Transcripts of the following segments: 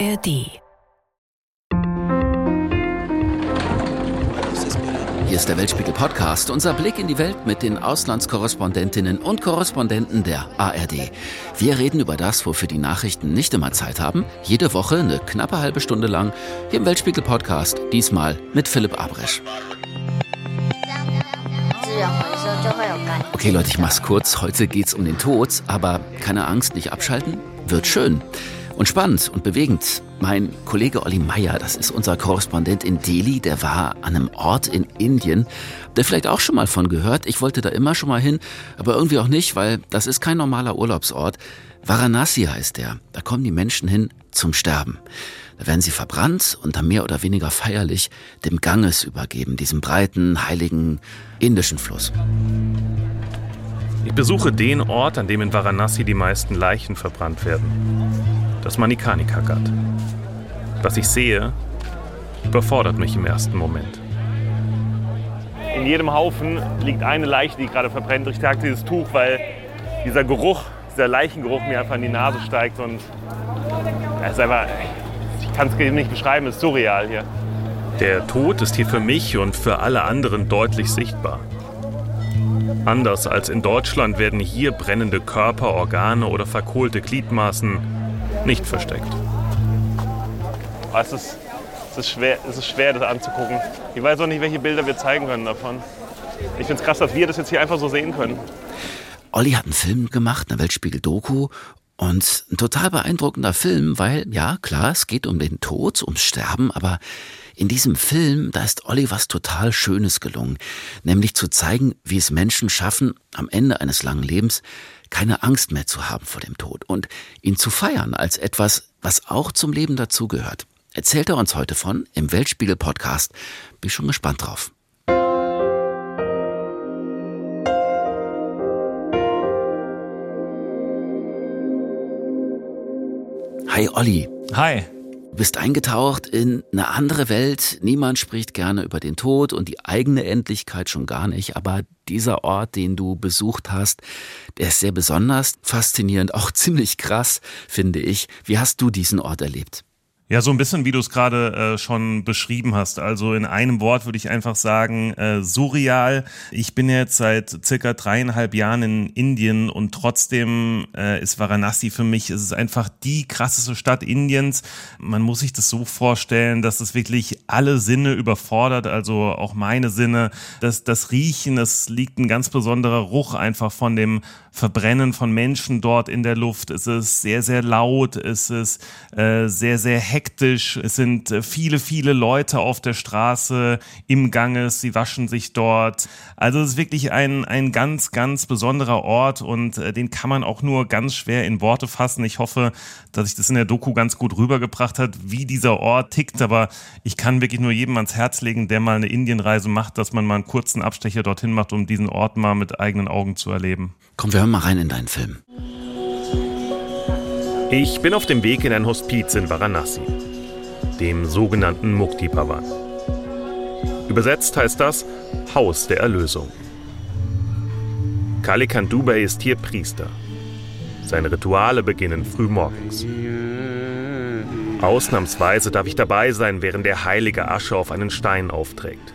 ARD. Hier ist der Weltspiegel Podcast, unser Blick in die Welt mit den Auslandskorrespondentinnen und Korrespondenten der ARD. Wir reden über das, wofür die Nachrichten nicht immer Zeit haben. Jede Woche eine knappe halbe Stunde lang hier im Weltspiegel Podcast, diesmal mit Philipp Abresch. Okay Leute, ich mach's kurz. Heute geht's um den Tod, aber keine Angst, nicht abschalten. Wird schön und spannend und bewegend. Mein Kollege Olli Meyer, das ist unser Korrespondent in Delhi, der war an einem Ort in Indien, der vielleicht auch schon mal von gehört. Ich wollte da immer schon mal hin, aber irgendwie auch nicht, weil das ist kein normaler Urlaubsort. Varanasi heißt der. Da kommen die Menschen hin zum Sterben. Da werden sie verbrannt und dann mehr oder weniger feierlich dem Ganges übergeben, diesem breiten, heiligen indischen Fluss. Ich besuche den Ort, an dem in Varanasi die meisten Leichen verbrannt werden. Das Manikarnika Ghat. Was ich sehe, überfordert mich im ersten Moment. In jedem Haufen liegt eine Leiche, die gerade verbrennt. Ich trage dieses Tuch, weil dieser Geruch, dieser Leichengeruch mir einfach in die Nase steigt und es ist einfach, ich kann es nicht beschreiben, es ist surreal hier. Der Tod ist hier für mich und für alle anderen deutlich sichtbar. Anders als in Deutschland werden hier brennende Körper, Organe oder verkohlte Gliedmaßen nicht versteckt. Es ist, es, ist schwer, es ist schwer, das anzugucken. Ich weiß auch nicht, welche Bilder wir zeigen können davon. Ich finde es krass, dass wir das jetzt hier einfach so sehen können. Olli hat einen Film gemacht, eine Weltspiegel-Doku. Und ein total beeindruckender Film, weil, ja, klar, es geht um den Tod, ums Sterben, aber in diesem Film, da ist Olli was total Schönes gelungen. Nämlich zu zeigen, wie es Menschen schaffen, am Ende eines langen Lebens keine Angst mehr zu haben vor dem Tod und ihn zu feiern als etwas, was auch zum Leben dazugehört. Erzählt er uns heute von im Weltspiegel Podcast. Bin schon gespannt drauf. Hi Olli. Hi. Du bist eingetaucht in eine andere Welt. Niemand spricht gerne über den Tod und die eigene Endlichkeit schon gar nicht. Aber dieser Ort, den du besucht hast, der ist sehr besonders, faszinierend, auch ziemlich krass, finde ich. Wie hast du diesen Ort erlebt? Ja, so ein bisschen, wie du es gerade äh, schon beschrieben hast. Also in einem Wort würde ich einfach sagen, äh, surreal. Ich bin jetzt seit circa dreieinhalb Jahren in Indien und trotzdem äh, ist Varanasi für mich, es ist einfach die krasseste Stadt Indiens. Man muss sich das so vorstellen, dass es wirklich alle Sinne überfordert, also auch meine Sinne. Das, das Riechen, es liegt ein ganz besonderer Ruch einfach von dem Verbrennen von Menschen dort in der Luft. Es ist sehr, sehr laut, es ist äh, sehr, sehr hektisch. Es sind äh, viele, viele Leute auf der Straße im Ganges, sie waschen sich dort. Also es ist wirklich ein, ein ganz, ganz besonderer Ort und äh, den kann man auch nur ganz schwer in Worte fassen. Ich hoffe, dass ich das in der Doku ganz gut rübergebracht hat, wie dieser Ort tickt. Aber ich kann wirklich nur jedem ans Herz legen, der mal eine Indienreise macht, dass man mal einen kurzen Abstecher dorthin macht, um diesen Ort mal mit eigenen Augen zu erleben. Komm, wir hören mal rein in deinen Film. Ich bin auf dem Weg in ein Hospiz in Varanasi, dem sogenannten Mukti Bhavan. Übersetzt heißt das Haus der Erlösung. Kalikan Dubey ist hier Priester. Seine Rituale beginnen früh morgens. Ausnahmsweise darf ich dabei sein, während der Heilige Asche auf einen Stein aufträgt.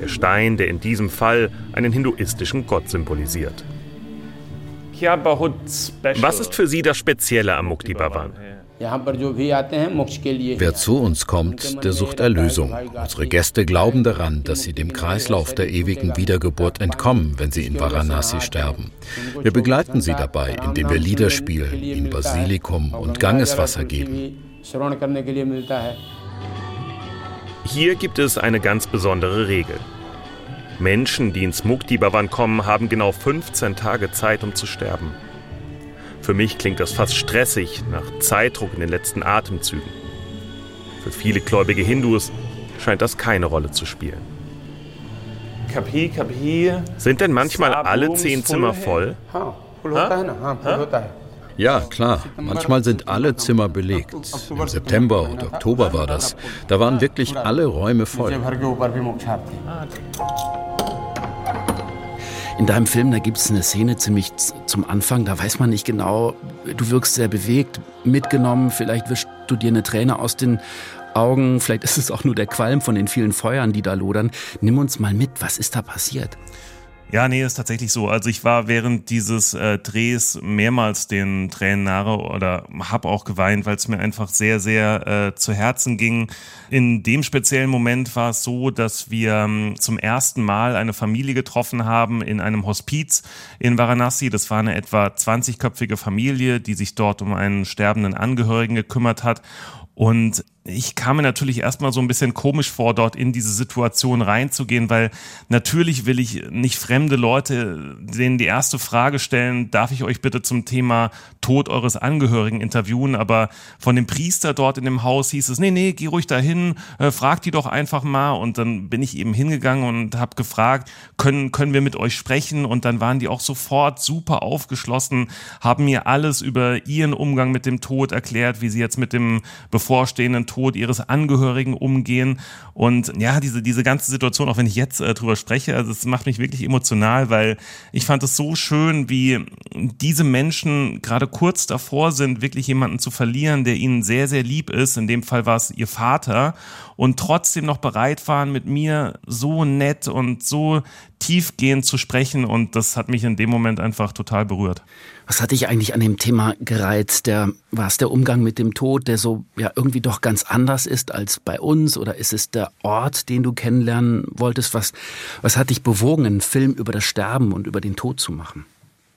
Der Stein, der in diesem Fall einen hinduistischen Gott symbolisiert. Was ist für Sie das Spezielle am Mukti Bhavan? Wer zu uns kommt, der sucht Erlösung. Unsere Gäste glauben daran, dass sie dem Kreislauf der ewigen Wiedergeburt entkommen, wenn sie in Varanasi sterben. Wir begleiten sie dabei, indem wir Lieder spielen, ihnen Basilikum und Gangeswasser geben. Hier gibt es eine ganz besondere Regel. Menschen, die ins Mukti Bhavan kommen, haben genau 15 Tage Zeit, um zu sterben. Für mich klingt das fast stressig nach Zeitdruck in den letzten Atemzügen. Für viele gläubige Hindus scheint das keine Rolle zu spielen. Sind denn manchmal alle zehn Zimmer voll? Ha? Ja, klar. Manchmal sind alle Zimmer belegt. Im September und Oktober war das. Da waren wirklich alle Räume voll. In deinem Film, da gibt es eine Szene ziemlich zum Anfang, da weiß man nicht genau, du wirkst sehr bewegt, mitgenommen, vielleicht wischst du dir eine Träne aus den Augen, vielleicht ist es auch nur der Qualm von den vielen Feuern, die da lodern. Nimm uns mal mit, was ist da passiert? Ja, nee, ist tatsächlich so. Also ich war während dieses äh, Drehs mehrmals den Tränen nahe oder habe auch geweint, weil es mir einfach sehr, sehr äh, zu Herzen ging. In dem speziellen Moment war es so, dass wir ähm, zum ersten Mal eine Familie getroffen haben in einem Hospiz in Varanasi. Das war eine etwa 20-köpfige Familie, die sich dort um einen sterbenden Angehörigen gekümmert hat. Und ich kam mir natürlich erstmal so ein bisschen komisch vor, dort in diese Situation reinzugehen, weil natürlich will ich nicht fremde Leute denen die erste Frage stellen, darf ich euch bitte zum Thema Tod eures Angehörigen interviewen, aber von dem Priester dort in dem Haus hieß es, nee, nee, geh ruhig dahin, äh, frag die doch einfach mal. Und dann bin ich eben hingegangen und habe gefragt, können, können wir mit euch sprechen? Und dann waren die auch sofort super aufgeschlossen, haben mir alles über ihren Umgang mit dem Tod erklärt, wie sie jetzt mit dem bevorstehenden Tod ihres Angehörigen umgehen. Und ja, diese, diese ganze Situation, auch wenn ich jetzt äh, drüber spreche, also es macht mich wirklich emotional, weil ich fand es so schön, wie diese Menschen gerade kurz davor sind, wirklich jemanden zu verlieren, der ihnen sehr, sehr lieb ist. In dem Fall war es ihr Vater und trotzdem noch bereit waren, mit mir so nett und so tiefgehend zu sprechen. Und das hat mich in dem Moment einfach total berührt. Was hat dich eigentlich an dem Thema gereizt? War es der Umgang mit dem Tod, der so ja irgendwie doch ganz anders ist als bei uns? Oder ist es der Ort, den du kennenlernen wolltest? Was, was hat dich bewogen, einen Film über das Sterben und über den Tod zu machen?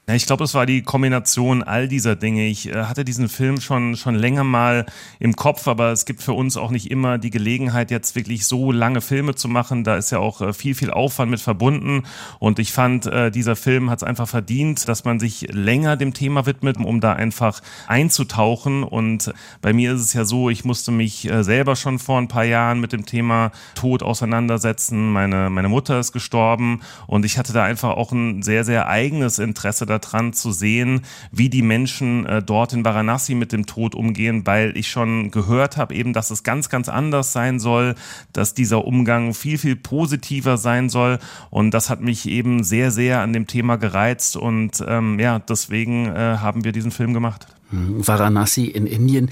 Ja, ich glaube, es war die Kombination all dieser Dinge. Ich äh, hatte diesen Film schon, schon länger mal im Kopf, aber es gibt für uns auch nicht immer die Gelegenheit, jetzt wirklich so lange Filme zu machen. Da ist ja auch äh, viel, viel Aufwand mit verbunden. Und ich fand, äh, dieser Film hat es einfach verdient, dass man sich länger dem Thema widmet, um da einfach einzutauchen. Und bei mir ist es ja so, ich musste mich äh, selber schon vor ein paar Jahren mit dem Thema Tod auseinandersetzen. Meine, meine Mutter ist gestorben und ich hatte da einfach auch ein sehr, sehr eigenes Interesse daran zu sehen, wie die Menschen äh, dort in Varanasi mit dem Tod umgehen, weil ich schon gehört habe eben, dass es ganz, ganz anders sein soll, dass dieser Umgang viel, viel positiver sein soll. Und das hat mich eben sehr, sehr an dem Thema gereizt. Und ähm, ja, deswegen äh, haben wir diesen Film gemacht. Hm, Varanasi in Indien.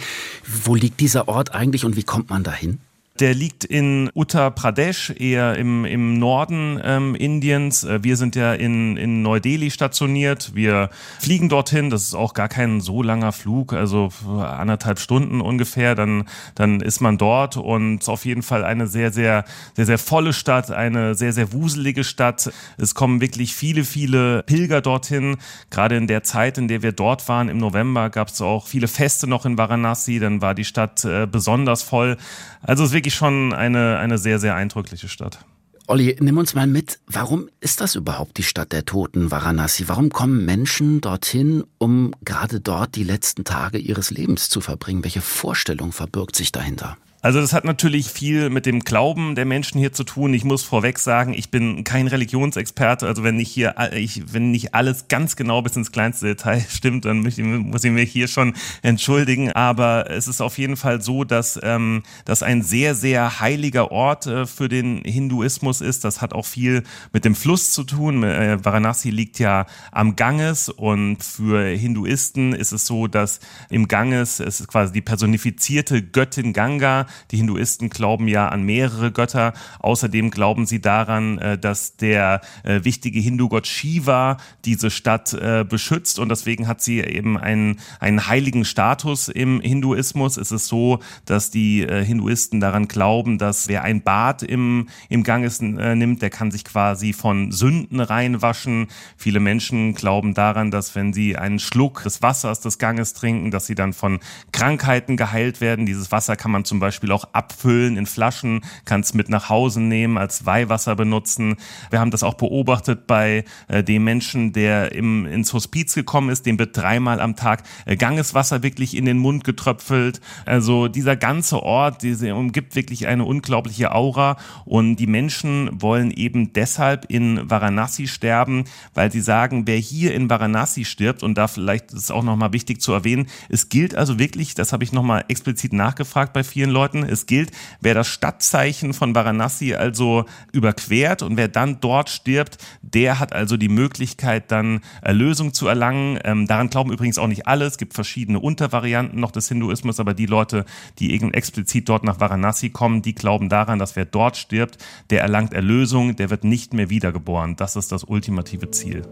Wo liegt dieser Ort eigentlich und wie kommt man dahin? Der liegt in Uttar Pradesh, eher im, im Norden ähm, Indiens. Äh, wir sind ja in, in Neu-Delhi stationiert. Wir fliegen dorthin. Das ist auch gar kein so langer Flug, also anderthalb Stunden ungefähr. Dann, dann ist man dort und auf jeden Fall eine sehr, sehr, sehr, sehr volle Stadt, eine sehr, sehr wuselige Stadt. Es kommen wirklich viele, viele Pilger dorthin. Gerade in der Zeit, in der wir dort waren, im November, gab es auch viele Feste noch in Varanasi. Dann war die Stadt äh, besonders voll. Also es ist wirklich schon eine, eine sehr, sehr eindrückliche Stadt. Olli, nimm uns mal mit. Warum ist das überhaupt die Stadt der Toten, Varanasi? Warum kommen Menschen dorthin, um gerade dort die letzten Tage ihres Lebens zu verbringen? Welche Vorstellung verbirgt sich dahinter? Also das hat natürlich viel mit dem Glauben der Menschen hier zu tun. Ich muss vorweg sagen, ich bin kein Religionsexperte. Also wenn nicht hier, ich, wenn nicht alles ganz genau bis ins kleinste Detail stimmt, dann muss ich, muss ich mich hier schon entschuldigen. Aber es ist auf jeden Fall so, dass ähm, das ein sehr, sehr heiliger Ort äh, für den Hinduismus ist. Das hat auch viel mit dem Fluss zu tun. Äh, Varanasi liegt ja am Ganges und für Hinduisten ist es so, dass im Ganges, es ist quasi die personifizierte Göttin Ganga, die Hinduisten glauben ja an mehrere Götter. Außerdem glauben sie daran, äh, dass der äh, wichtige Hindu-Gott Shiva diese Stadt äh, beschützt und deswegen hat sie eben einen, einen heiligen Status im Hinduismus. Es ist so, dass die Hinduisten daran glauben, dass wer ein Bad im, im Ganges nimmt, der kann sich quasi von Sünden reinwaschen. Viele Menschen glauben daran, dass wenn sie einen Schluck des Wassers des Ganges trinken, dass sie dann von Krankheiten geheilt werden. Dieses Wasser kann man zum Beispiel Beispiel auch abfüllen in Flaschen, kannst mit nach Hause nehmen, als Weihwasser benutzen. Wir haben das auch beobachtet bei äh, dem Menschen, der im, ins Hospiz gekommen ist, dem wird dreimal am Tag äh, Gangeswasser wirklich in den Mund getröpfelt. Also dieser ganze Ort, diese umgibt wirklich eine unglaubliche Aura und die Menschen wollen eben deshalb in Varanasi sterben, weil sie sagen, wer hier in Varanasi stirbt und da vielleicht ist es auch nochmal wichtig zu erwähnen, es gilt also wirklich, das habe ich nochmal explizit nachgefragt bei vielen Leuten, bedeuten. Es gilt, wer das Stadtzeichen von Varanasi also überquert und wer dann dort stirbt, der hat also die Möglichkeit, dann Erlösung zu erlangen. Ähm, daran glauben übrigens auch nicht alle. Es gibt verschiedene Untervarianten noch des Hinduismus, aber die Leute, die eben explizit dort nach Varanasi kommen, die glauben daran, dass wer dort stirbt, der erlangt Erlösung, der wird nicht mehr wiedergeboren. Das ist das ultimative Ziel.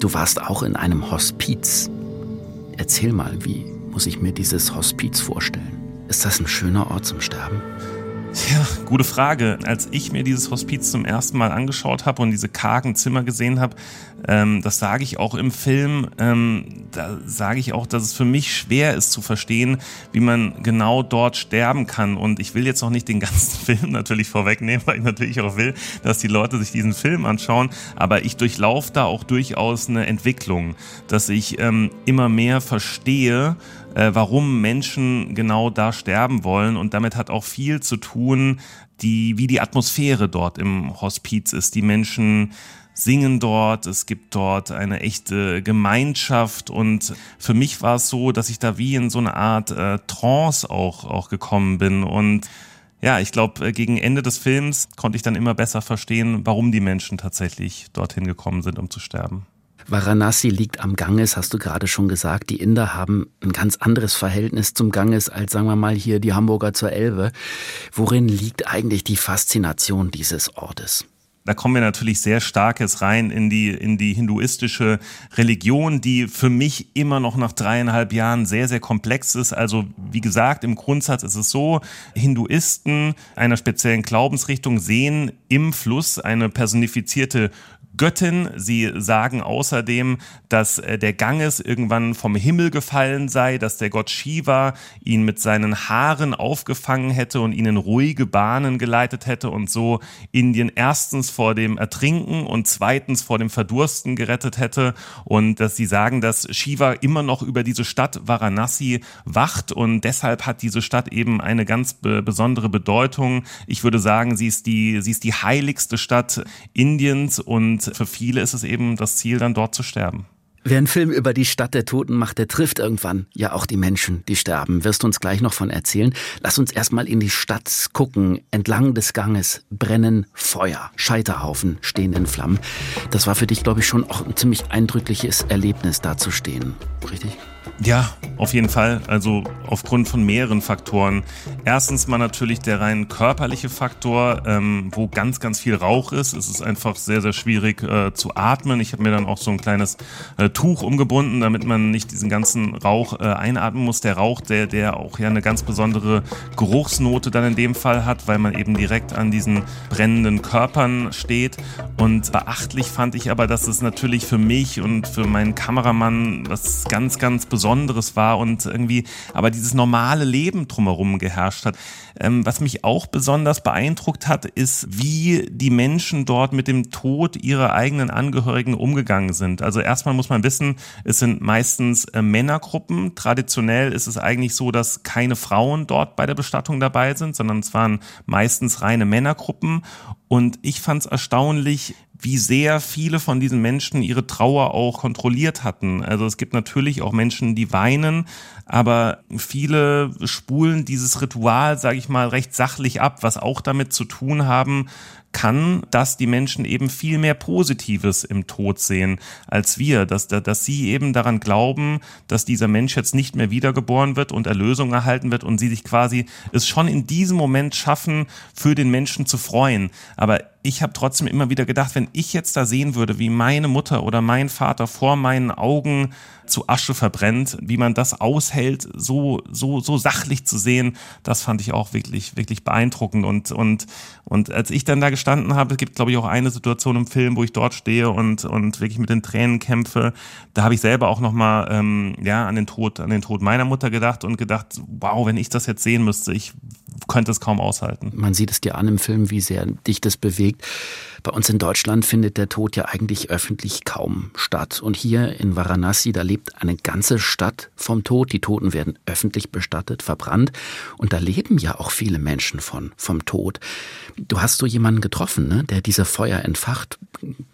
Du warst auch in einem Hospiz. Erzähl mal, wie muss ich mir dieses Hospiz vorstellen? Ist das ein schöner Ort zum Sterben? Ja, gute Frage. Als ich mir dieses Hospiz zum ersten Mal angeschaut habe und diese kargen Zimmer gesehen habe, ähm, das sage ich auch im Film, ähm, da sage ich auch, dass es für mich schwer ist zu verstehen, wie man genau dort sterben kann. Und ich will jetzt noch nicht den ganzen Film natürlich vorwegnehmen, weil ich natürlich auch will, dass die Leute sich diesen Film anschauen. Aber ich durchlaufe da auch durchaus eine Entwicklung, dass ich ähm, immer mehr verstehe, äh, warum Menschen genau da sterben wollen. Und damit hat auch viel zu tun, die, wie die Atmosphäre dort im Hospiz ist. Die Menschen singen dort, es gibt dort eine echte Gemeinschaft und für mich war es so, dass ich da wie in so eine Art äh, Trance auch, auch gekommen bin und ja, ich glaube, äh, gegen Ende des Films konnte ich dann immer besser verstehen, warum die Menschen tatsächlich dorthin gekommen sind, um zu sterben. Varanasi liegt am Ganges, hast du gerade schon gesagt. Die Inder haben ein ganz anderes Verhältnis zum Ganges als, sagen wir mal, hier die Hamburger zur Elbe. Worin liegt eigentlich die Faszination dieses Ortes? da kommen wir natürlich sehr starkes rein in die, in die hinduistische Religion, die für mich immer noch nach dreieinhalb Jahren sehr, sehr komplex ist. Also, wie gesagt, im Grundsatz ist es so, Hinduisten einer speziellen Glaubensrichtung sehen im Fluss eine personifizierte Göttin. Sie sagen außerdem, dass äh, der Ganges irgendwann vom Himmel gefallen sei, dass der Gott Shiva ihn mit seinen Haaren aufgefangen hätte und ihn in ruhige Bahnen geleitet hätte und so Indien erstens vor dem Ertrinken und zweitens vor dem Verdursten gerettet hätte und dass sie sagen, dass Shiva immer noch über diese Stadt Varanasi wacht und deshalb hat diese Stadt eben eine ganz besondere Bedeutung. Ich würde sagen, sie ist die, sie ist die heiligste Stadt Indiens und für viele ist es eben das Ziel, dann dort zu sterben. Wer einen Film über die Stadt der Toten macht, der trifft irgendwann ja auch die Menschen, die sterben. Wirst du uns gleich noch von erzählen. Lass uns erstmal in die Stadt gucken. Entlang des Ganges brennen Feuer. Scheiterhaufen stehen in Flammen. Das war für dich, glaube ich, schon auch ein ziemlich eindrückliches Erlebnis, da zu stehen. Richtig? Ja, auf jeden Fall. Also aufgrund von mehreren Faktoren. Erstens mal natürlich der rein körperliche Faktor, ähm, wo ganz, ganz viel Rauch ist. Es ist einfach sehr, sehr schwierig äh, zu atmen. Ich habe mir dann auch so ein kleines äh, Tuch umgebunden, damit man nicht diesen ganzen Rauch äh, einatmen muss. Der Rauch, der, der auch ja eine ganz besondere Geruchsnote dann in dem Fall hat, weil man eben direkt an diesen brennenden Körpern steht. Und beachtlich fand ich aber, dass es natürlich für mich und für meinen Kameramann was ganz, ganz Besonderes Besonderes war und irgendwie aber dieses normale Leben drumherum geherrscht hat. Ähm, was mich auch besonders beeindruckt hat, ist, wie die Menschen dort mit dem Tod ihrer eigenen Angehörigen umgegangen sind. Also erstmal muss man wissen, es sind meistens äh, Männergruppen. Traditionell ist es eigentlich so, dass keine Frauen dort bei der Bestattung dabei sind, sondern es waren meistens reine Männergruppen. Und ich fand es erstaunlich, wie sehr viele von diesen Menschen ihre Trauer auch kontrolliert hatten. Also es gibt natürlich auch Menschen, die weinen, aber viele spulen dieses Ritual, sage ich mal, recht sachlich ab, was auch damit zu tun haben kann, dass die Menschen eben viel mehr Positives im Tod sehen als wir, dass, dass sie eben daran glauben, dass dieser Mensch jetzt nicht mehr wiedergeboren wird und Erlösung erhalten wird und sie sich quasi es schon in diesem Moment schaffen, für den Menschen zu freuen. Aber ich habe trotzdem immer wieder gedacht, wenn ich jetzt da sehen würde, wie meine Mutter oder mein Vater vor meinen Augen zu Asche verbrennt, wie man das aushält, so, so, so sachlich zu sehen, das fand ich auch wirklich, wirklich beeindruckend. Und, und, und als ich dann da gestanden habe, es gibt, glaube ich, auch eine Situation im Film, wo ich dort stehe und, und wirklich mit den Tränen kämpfe, da habe ich selber auch nochmal, ähm, ja, an den Tod, an den Tod meiner Mutter gedacht und gedacht, wow, wenn ich das jetzt sehen müsste, ich könnte es kaum aushalten. Man sieht es dir an im Film, wie sehr dich das bewegt. Bei uns in Deutschland findet der Tod ja eigentlich öffentlich kaum statt. Und hier in Varanasi, da lebt eine ganze Stadt vom Tod. Die Toten werden öffentlich bestattet, verbrannt. Und da leben ja auch viele Menschen von, vom Tod. Du hast so jemanden getroffen, ne, der diese Feuer entfacht.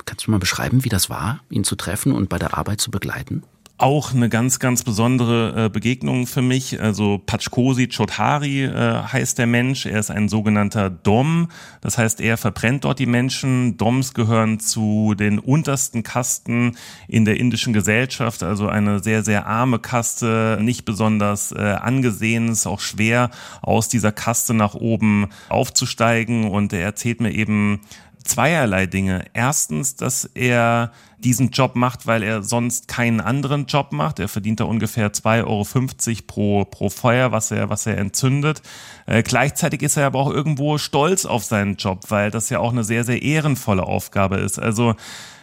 Kannst du mal beschreiben, wie das war, ihn zu treffen und bei der Arbeit zu begleiten? Auch eine ganz, ganz besondere äh, Begegnung für mich. Also Pachkosi Chodhari äh, heißt der Mensch. Er ist ein sogenannter Dom. Das heißt, er verbrennt dort die Menschen. Doms gehören zu den untersten Kasten in der indischen Gesellschaft. Also eine sehr, sehr arme Kaste, nicht besonders äh, angesehen. Es ist auch schwer, aus dieser Kaste nach oben aufzusteigen. Und er erzählt mir eben zweierlei Dinge. Erstens, dass er diesen Job macht, weil er sonst keinen anderen Job macht. Er verdient da ungefähr 2,50 Euro pro, pro Feuer, was er, was er entzündet. Äh, gleichzeitig ist er aber auch irgendwo stolz auf seinen Job, weil das ja auch eine sehr, sehr ehrenvolle Aufgabe ist. Also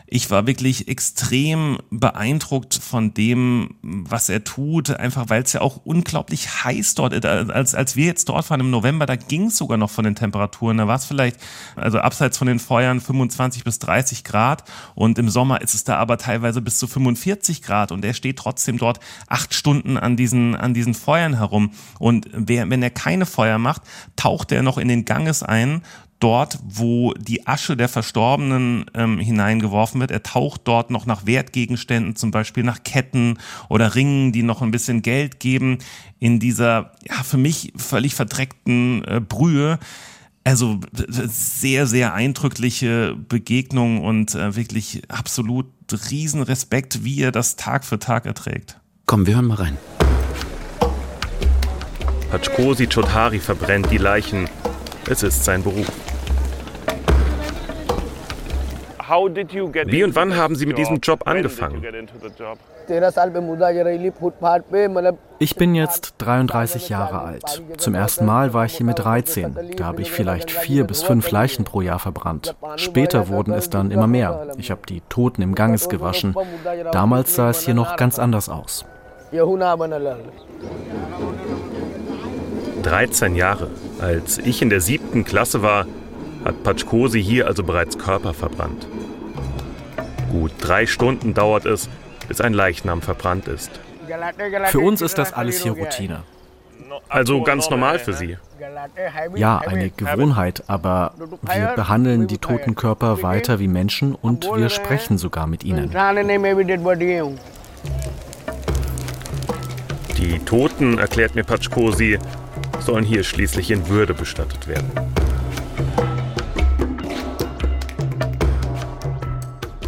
ich war wirklich extrem beeindruckt von dem, was er tut, einfach weil es ja auch unglaublich heiß dort ist. Als, als wir jetzt dort waren im November, da ging es sogar noch von den Temperaturen. Da war es vielleicht, also abseits von den Feuern, 25 bis 30 Grad. Und im Sommer ist es da aber teilweise bis zu 45 Grad. Und er steht trotzdem dort acht Stunden an diesen, an diesen Feuern herum. Und wer, wenn er keine Feuer macht, taucht er noch in den Ganges ein dort, wo die Asche der Verstorbenen ähm, hineingeworfen wird. Er taucht dort noch nach Wertgegenständen, zum Beispiel nach Ketten oder Ringen, die noch ein bisschen Geld geben, in dieser ja für mich völlig verdreckten äh, Brühe. Also sehr, sehr eindrückliche Begegnung und äh, wirklich absolut Riesenrespekt, wie er das Tag für Tag erträgt. Komm, wir hören mal rein. Pachkosi Chotari verbrennt die Leichen. Es ist sein Beruf. Wie und wann haben Sie mit diesem Job angefangen? Ich bin jetzt 33 Jahre alt. Zum ersten Mal war ich hier mit 13. Da habe ich vielleicht vier bis fünf Leichen pro Jahr verbrannt. Später wurden es dann immer mehr. Ich habe die Toten im Ganges gewaschen. Damals sah es hier noch ganz anders aus. 13 Jahre. Als ich in der siebten Klasse war, hat Patschkosi hier also bereits Körper verbrannt. Gut drei Stunden dauert es, bis ein Leichnam verbrannt ist. Für uns ist das alles hier Routine. Also ganz normal für Sie? Ja, eine Gewohnheit, aber wir behandeln die toten Körper weiter wie Menschen und wir sprechen sogar mit ihnen. Die Toten, erklärt mir Patschkosi, sollen hier schließlich in Würde bestattet werden.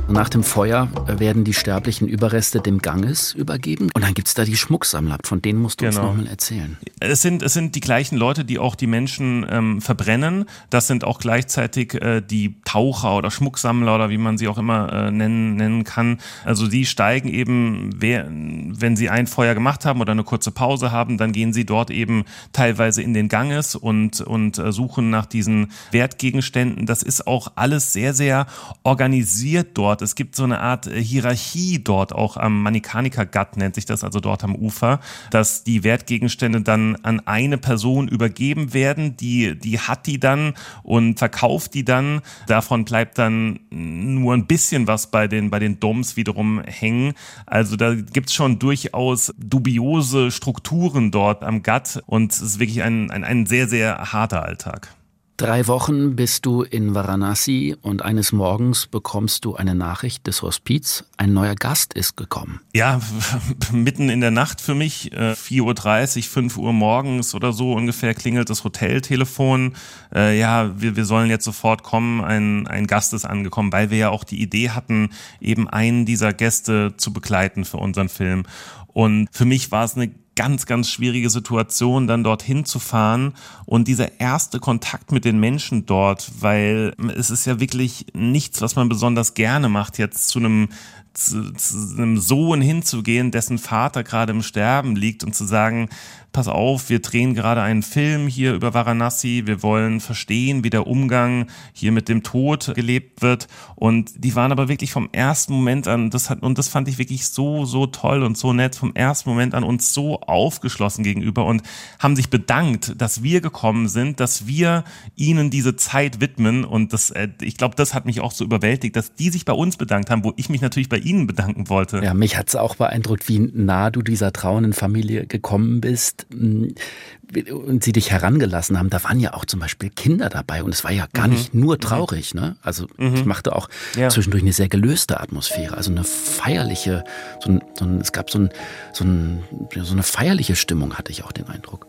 Nach dem Feuer werden die sterblichen Überreste dem Ganges übergeben. Und dann gibt es da die Schmucksammler, von denen musst du genau. uns nochmal erzählen. Es sind, es sind die gleichen Leute, die auch die Menschen ähm, verbrennen. Das sind auch gleichzeitig äh, die Taucher oder Schmucksammler oder wie man sie auch immer äh, nennen, nennen kann. Also die steigen eben, wer, wenn sie ein Feuer gemacht haben oder eine kurze Pause haben, dann gehen sie dort eben teilweise in den Ganges und, und äh, suchen nach diesen Wertgegenständen. Das ist auch alles sehr, sehr organisiert dort dort. Es gibt so eine Art äh, Hierarchie dort, auch am Manikanika Gut nennt sich das, also dort am Ufer, dass die Wertgegenstände dann an eine Person übergeben werden, die, die hat die dann und verkauft die dann. Davon bleibt dann nur ein bisschen was bei den, bei den Doms wiederum hängen. Also da gibt's schon durchaus dubiose Strukturen dort am Gut und es ist wirklich ein, ein, ein sehr, sehr harter Alltag. Drei Wochen bist du in Varanasi und eines Morgens bekommst du eine Nachricht des Hospiz. Ein neuer Gast ist gekommen. Ja, mitten in der Nacht für mich, 4.30 Uhr, 5 Uhr morgens oder so ungefähr klingelt das Hoteltelefon. Äh, ja, wir, wir sollen jetzt sofort kommen, ein, ein Gast ist angekommen, weil wir ja auch die Idee hatten, eben einen dieser Gäste zu begleiten für unseren Film. Und für mich war es eine ganz, ganz schwierige Situation, dann dorthin zu fahren und dieser erste Kontakt mit den Menschen dort, weil es ist ja wirklich nichts, was man besonders gerne macht, jetzt zu einem zu, zu einem Sohn hinzugehen, dessen Vater gerade im Sterben liegt und zu sagen, pass auf, wir drehen gerade einen Film hier über Varanasi, wir wollen verstehen, wie der Umgang hier mit dem Tod gelebt wird. Und die waren aber wirklich vom ersten Moment an, das hat, und das fand ich wirklich so, so toll und so nett, vom ersten Moment an uns so aufgeschlossen gegenüber und haben sich bedankt, dass wir gekommen sind, dass wir ihnen diese Zeit widmen. Und das, äh, ich glaube, das hat mich auch so überwältigt, dass die sich bei uns bedankt haben, wo ich mich natürlich bei Ihnen bedanken wollte. Ja, mich hat es auch beeindruckt, wie nah du dieser trauenden Familie gekommen bist und sie dich herangelassen haben. Da waren ja auch zum Beispiel Kinder dabei und es war ja gar mhm. nicht nur traurig. Ne? Also mhm. ich machte auch ja. zwischendurch eine sehr gelöste Atmosphäre, also eine feierliche, so ein, so ein, es gab so, ein, so, ein, so eine feierliche Stimmung, hatte ich auch den Eindruck.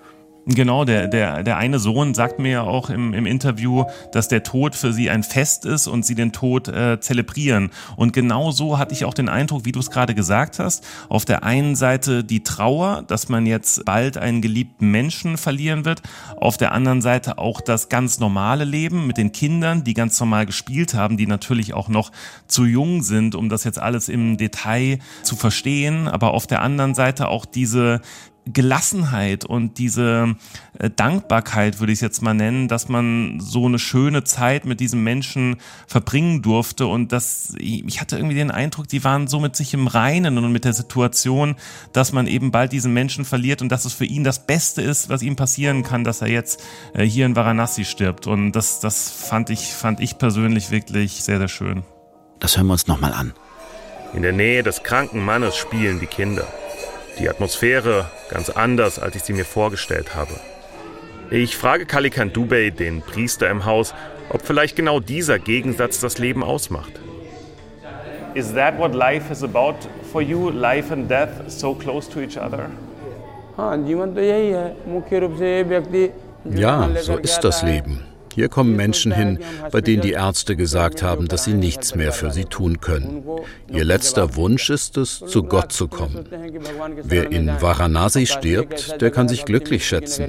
Genau, der, der, der eine Sohn sagt mir ja auch im, im Interview, dass der Tod für sie ein Fest ist und sie den Tod äh, zelebrieren. Und genau so hatte ich auch den Eindruck, wie du es gerade gesagt hast. Auf der einen Seite die Trauer, dass man jetzt bald einen geliebten Menschen verlieren wird. Auf der anderen Seite auch das ganz normale Leben mit den Kindern, die ganz normal gespielt haben, die natürlich auch noch zu jung sind, um das jetzt alles im Detail zu verstehen. Aber auf der anderen Seite auch diese Gelassenheit und diese äh, Dankbarkeit, würde ich es jetzt mal nennen, dass man so eine schöne Zeit mit diesem Menschen verbringen durfte und dass ich hatte irgendwie den Eindruck, die waren so mit sich im Reinen und mit der Situation, dass man eben bald diesen Menschen verliert und dass es für ihn das Beste ist, was ihm passieren kann, dass er jetzt äh, hier in Varanasi stirbt und das, das fand ich, fand ich persönlich wirklich sehr, sehr schön. Das hören wir uns nochmal an. In der Nähe des kranken Mannes spielen die Kinder. Die Atmosphäre ganz anders, als ich sie mir vorgestellt habe. Ich frage Kalikan Dubey, den Priester im Haus, ob vielleicht genau dieser Gegensatz das Leben ausmacht. Is that what life is about for you? Life and death so close to each other? Ja, so ist das Leben. Hier kommen Menschen hin, bei denen die Ärzte gesagt haben, dass sie nichts mehr für sie tun können. Ihr letzter Wunsch ist es, zu Gott zu kommen. Wer in Varanasi stirbt, der kann sich glücklich schätzen.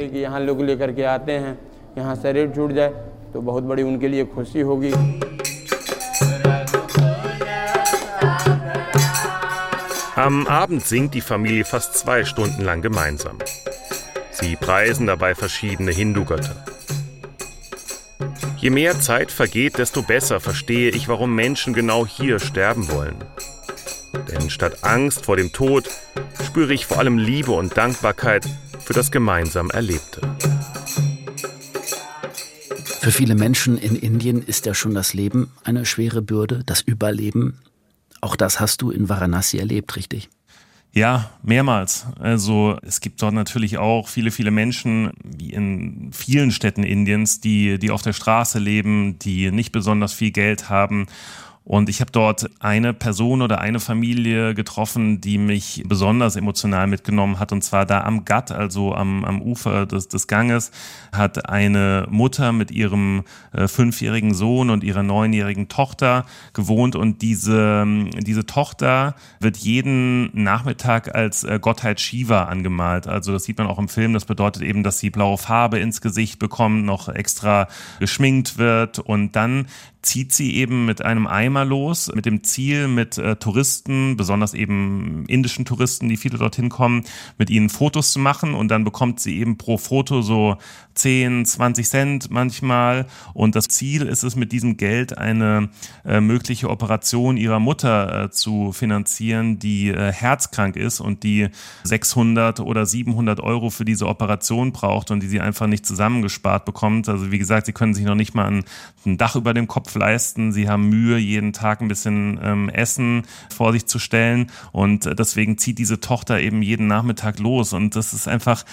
Am Abend singt die Familie fast zwei Stunden lang gemeinsam. Sie preisen dabei verschiedene Hindu-Götter. Je mehr Zeit vergeht, desto besser verstehe ich, warum Menschen genau hier sterben wollen. Denn statt Angst vor dem Tod spüre ich vor allem Liebe und Dankbarkeit für das gemeinsam Erlebte. Für viele Menschen in Indien ist ja schon das Leben eine schwere Bürde, das Überleben. Auch das hast du in Varanasi erlebt, richtig? Ja, mehrmals. Also es gibt dort natürlich auch viele, viele Menschen, wie in vielen Städten Indiens, die, die auf der Straße leben, die nicht besonders viel Geld haben und ich habe dort eine Person oder eine Familie getroffen, die mich besonders emotional mitgenommen hat. Und zwar da am Gatt, also am, am Ufer des, des Ganges, hat eine Mutter mit ihrem äh, fünfjährigen Sohn und ihrer neunjährigen Tochter gewohnt. Und diese, diese Tochter wird jeden Nachmittag als äh, Gottheit Shiva angemalt. Also das sieht man auch im Film. Das bedeutet eben, dass sie blaue Farbe ins Gesicht bekommt, noch extra geschminkt wird. Und dann zieht sie eben mit einem Eimer los, mit dem Ziel, mit äh, Touristen, besonders eben indischen Touristen, die viele dorthin kommen, mit ihnen Fotos zu machen und dann bekommt sie eben pro Foto so 10, 20 Cent manchmal. Und das Ziel ist es, mit diesem Geld eine äh, mögliche Operation ihrer Mutter äh, zu finanzieren, die äh, herzkrank ist und die 600 oder 700 Euro für diese Operation braucht und die sie einfach nicht zusammengespart bekommt. Also wie gesagt, sie können sich noch nicht mal ein, ein Dach über dem Kopf leisten. Sie haben Mühe, jeden Tag ein bisschen ähm, Essen vor sich zu stellen. Und äh, deswegen zieht diese Tochter eben jeden Nachmittag los. Und das ist einfach,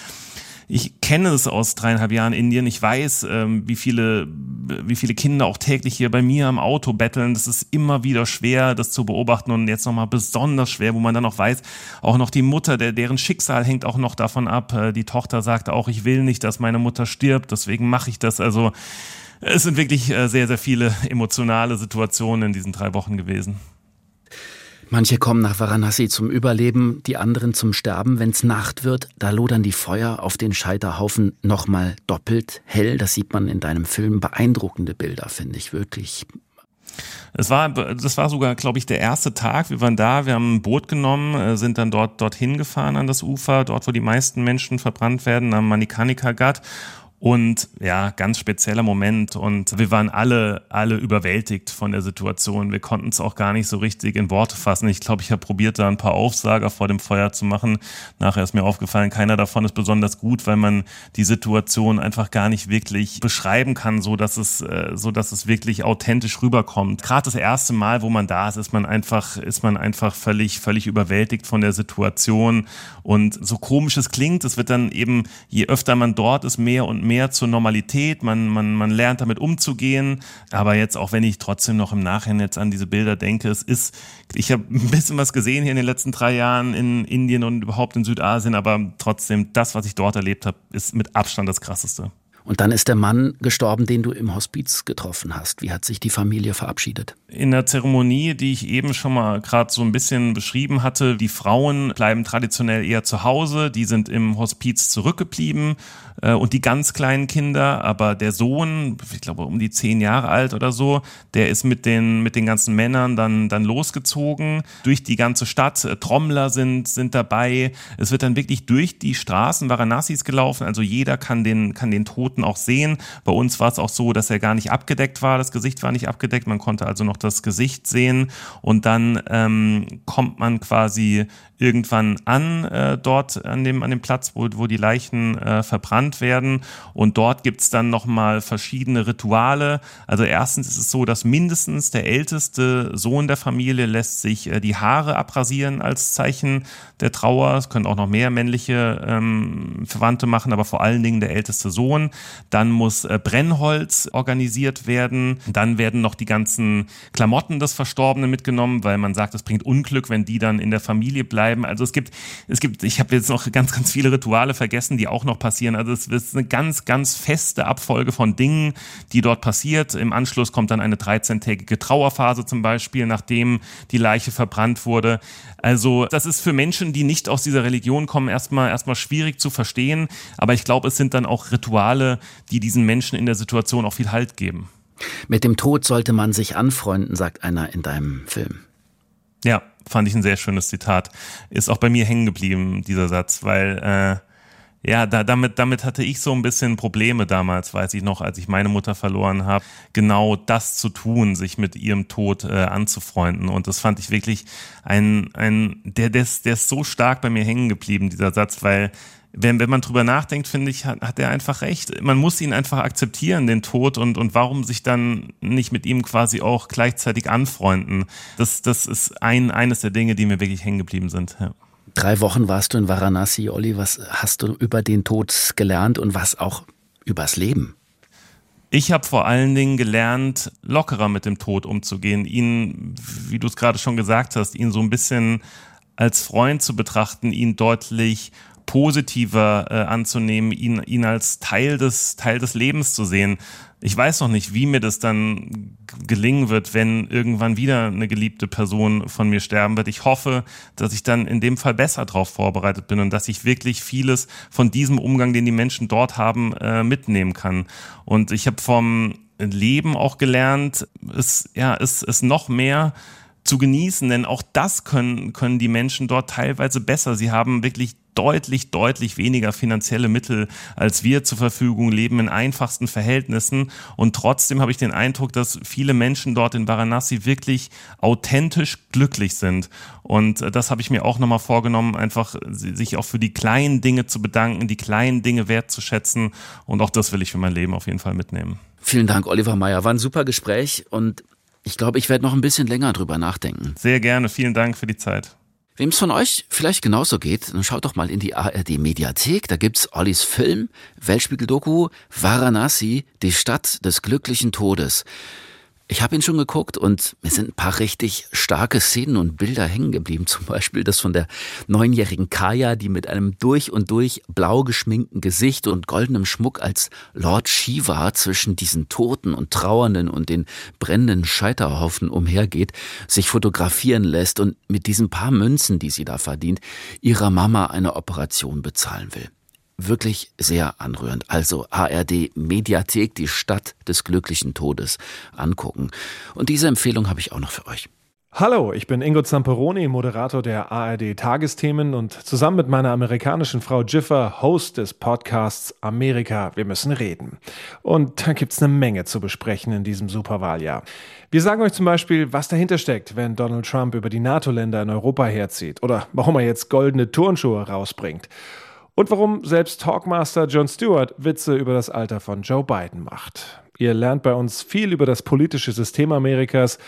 ich kenne es aus dreieinhalb Jahren Indien. Ich weiß, ähm, wie viele, wie viele Kinder auch täglich hier bei mir am Auto betteln. Das ist immer wieder schwer, das zu beobachten und jetzt nochmal besonders schwer, wo man dann auch weiß, auch noch die Mutter, der, deren Schicksal hängt auch noch davon ab. Äh, die Tochter sagt auch, ich will nicht, dass meine Mutter stirbt, deswegen mache ich das. Also, es sind wirklich äh, sehr, sehr viele emotionale Situationen in diesen drei Wochen gewesen. Manche kommen nach Varanasi zum Überleben, die anderen zum Sterben. Wenn's Nacht wird, da lodern die Feuer auf den Scheiterhaufen nochmal doppelt hell. Das sieht man in deinem Film. Beeindruckende Bilder, finde ich wirklich. Es war, das war sogar, glaube ich, der erste Tag. Wir waren da, wir haben ein Boot genommen, äh, sind dann dort dorthin gefahren an das Ufer, dort, wo die meisten Menschen verbrannt werden, am Manikanika Ghat Und ja, ganz spezieller Moment und wir waren alle, alle überwältigt von der Situation. Wir konnten es auch gar nicht so richtig in Worte fassen. Ich glaube, ich habe probiert, da ein paar Aufsager vor dem Feuer zu machen. Nachher ist mir aufgefallen, keiner davon ist besonders gut, weil man die Situation einfach gar nicht wirklich beschreiben kann, so dass es, äh, so dass es wirklich authentisch rüberkommt. Gerade das erste Mal, wo man da ist, ist man einfach, ist man einfach völlig, völlig überwältigt von der Situation. Und so komisch es klingt, es wird dann eben, je öfter man dort ist, mehr und mehr zur Normalität, man, man, man lernt damit umzugehen. Aber jetzt, auch wenn ich trotzdem noch im Nachhinein jetzt an diese Bilder denke, es ist, ich habe ein bisschen was gesehen hier in den letzten drei Jahren in Indien und überhaupt in Südasien, aber trotzdem, das, was ich dort erlebt habe, ist mit Abstand das Krasseste. Und dann ist der Mann gestorben, den du im Hospiz getroffen hast. Wie hat sich die Familie verabschiedet? In der Zeremonie, die ich eben schon mal gerade so ein bisschen beschrieben hatte, die Frauen bleiben traditionell eher zu Hause, die sind im Hospiz zurückgeblieben äh, und die ganz kleinen Kinder, aber der Sohn, ich glaube um die zehn Jahre alt oder so, der ist mit den, mit den ganzen Männern dann, dann losgezogen durch die ganze Stadt. Trommler sind, sind dabei. Es wird dann wirklich durch die Straßen Varanasis gelaufen, also jeder kann den, kann den Toten auch sehen. Bei uns war es auch so, dass er gar nicht abgedeckt war, das Gesicht war nicht abgedeckt, man konnte also noch das Gesicht sehen und dann ähm, kommt man quasi irgendwann an äh, dort an dem, an dem Platz, wo, wo die Leichen äh, verbrannt werden und dort gibt's dann nochmal verschiedene Rituale. Also erstens ist es so, dass mindestens der älteste Sohn der Familie lässt sich äh, die Haare abrasieren als Zeichen der Trauer. Es können auch noch mehr männliche ähm, Verwandte machen, aber vor allen Dingen der älteste Sohn. Dann muss äh, Brennholz organisiert werden. Dann werden noch die ganzen Klamotten des Verstorbenen mitgenommen, weil man sagt, es bringt Unglück, wenn die dann in der Familie bleiben. Also es gibt, es gibt, ich habe jetzt noch ganz, ganz viele Rituale vergessen, die auch noch passieren. Also es ist eine ganz, ganz feste Abfolge von Dingen, die dort passiert. Im Anschluss kommt dann eine 13-tägige Trauerphase zum Beispiel, nachdem die Leiche verbrannt wurde. Also das ist für Menschen, die nicht aus dieser Religion kommen, erstmal erstmal schwierig zu verstehen. Aber ich glaube, es sind dann auch Rituale, die diesen Menschen in der Situation auch viel Halt geben. Mit dem Tod sollte man sich anfreunden, sagt einer in deinem Film. Ja, fand ich ein sehr schönes Zitat. Ist auch bei mir hängen geblieben, dieser Satz, weil äh, ja, da, damit, damit hatte ich so ein bisschen Probleme damals, weiß ich noch, als ich meine Mutter verloren habe, genau das zu tun, sich mit ihrem Tod äh, anzufreunden. Und das fand ich wirklich ein, ein der, der, ist, der ist so stark bei mir hängen geblieben, dieser Satz, weil wenn, wenn man drüber nachdenkt, finde ich, hat, hat er einfach recht. Man muss ihn einfach akzeptieren, den Tod, und, und warum sich dann nicht mit ihm quasi auch gleichzeitig anfreunden. Das, das ist ein, eines der Dinge, die mir wirklich hängen geblieben sind. Ja. Drei Wochen warst du in Varanasi, Olli. Was hast du über den Tod gelernt und was auch übers Leben? Ich habe vor allen Dingen gelernt, lockerer mit dem Tod umzugehen, ihn, wie du es gerade schon gesagt hast, ihn so ein bisschen als Freund zu betrachten, ihn deutlich positiver äh, anzunehmen, ihn, ihn als Teil des, Teil des Lebens zu sehen. Ich weiß noch nicht, wie mir das dann gelingen wird, wenn irgendwann wieder eine geliebte Person von mir sterben wird. Ich hoffe, dass ich dann in dem Fall besser darauf vorbereitet bin und dass ich wirklich vieles von diesem Umgang, den die Menschen dort haben, äh, mitnehmen kann. Und ich habe vom Leben auch gelernt, es, ja, es, es noch mehr zu genießen, denn auch das können, können die Menschen dort teilweise besser. Sie haben wirklich deutlich, deutlich weniger finanzielle Mittel als wir zur Verfügung, leben in einfachsten Verhältnissen und trotzdem habe ich den Eindruck, dass viele Menschen dort in Varanasi wirklich authentisch glücklich sind und äh, das habe ich mir auch nochmal vorgenommen, einfach sich auch für die kleinen Dinge zu bedanken, die kleinen Dinge wertzuschätzen und auch das will ich für mein Leben auf jeden Fall mitnehmen. Vielen Dank, Oliver Meyer. War ein super Gespräch und ich glaube, ich werde noch ein bisschen länger drüber nachdenken. Sehr gerne. Vielen Dank für die Zeit. Wem es von euch vielleicht genauso geht, dann schaut doch mal in die ARD Mediathek. Da gibt's Ollis Film, Weltspiegel-Doku, Varanasi, die Stadt des glücklichen Todes. Ich habe ihn schon geguckt und mir sind ein paar richtig starke Szenen und Bilder hängen geblieben. Zum Beispiel das von der neunjährigen Kaya, die mit einem durch und durch blau geschminkten Gesicht und goldenem Schmuck als Lord Shiva zwischen diesen Toten und Trauernden und den brennenden Scheiterhaufen umhergeht, sich fotografieren lässt und mit diesen paar Münzen, die sie da verdient, ihrer Mama eine Operation bezahlen will wirklich sehr anrührend. Also ARD Mediathek, die Stadt des glücklichen Todes angucken. Und diese Empfehlung habe ich auch noch für euch. Hallo, ich bin Ingo Zamperoni, Moderator der ARD Tagesthemen und zusammen mit meiner amerikanischen Frau Jiffer Host des Podcasts Amerika, wir müssen reden. Und da gibt's eine Menge zu besprechen in diesem Superwahljahr. Wir sagen euch zum Beispiel, was dahinter steckt, wenn Donald Trump über die NATO-Länder in Europa herzieht oder warum er jetzt goldene Turnschuhe rausbringt. Und warum selbst Talkmaster Jon Stewart Witze über das Alter von Joe Biden macht. Ihr lernt bei uns viel über das politische System Amerikas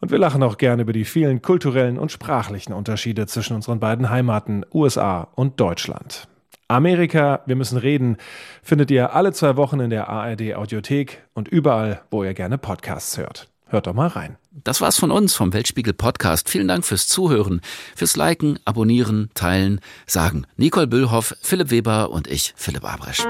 und wir lachen auch gerne über die vielen kulturellen und sprachlichen Unterschiede zwischen unseren beiden Heimaten USA und Deutschland. Amerika, wir müssen reden, findet ihr alle zwei Wochen in der ARD Audiothek und überall, wo ihr gerne Podcasts hört. Hört doch mal rein. Das war's von uns vom Weltspiegel Podcast. Vielen Dank fürs Zuhören, fürs Liken, Abonnieren, Teilen, sagen Nicole Büllhoff, Philipp Weber und ich, Philipp Abresch.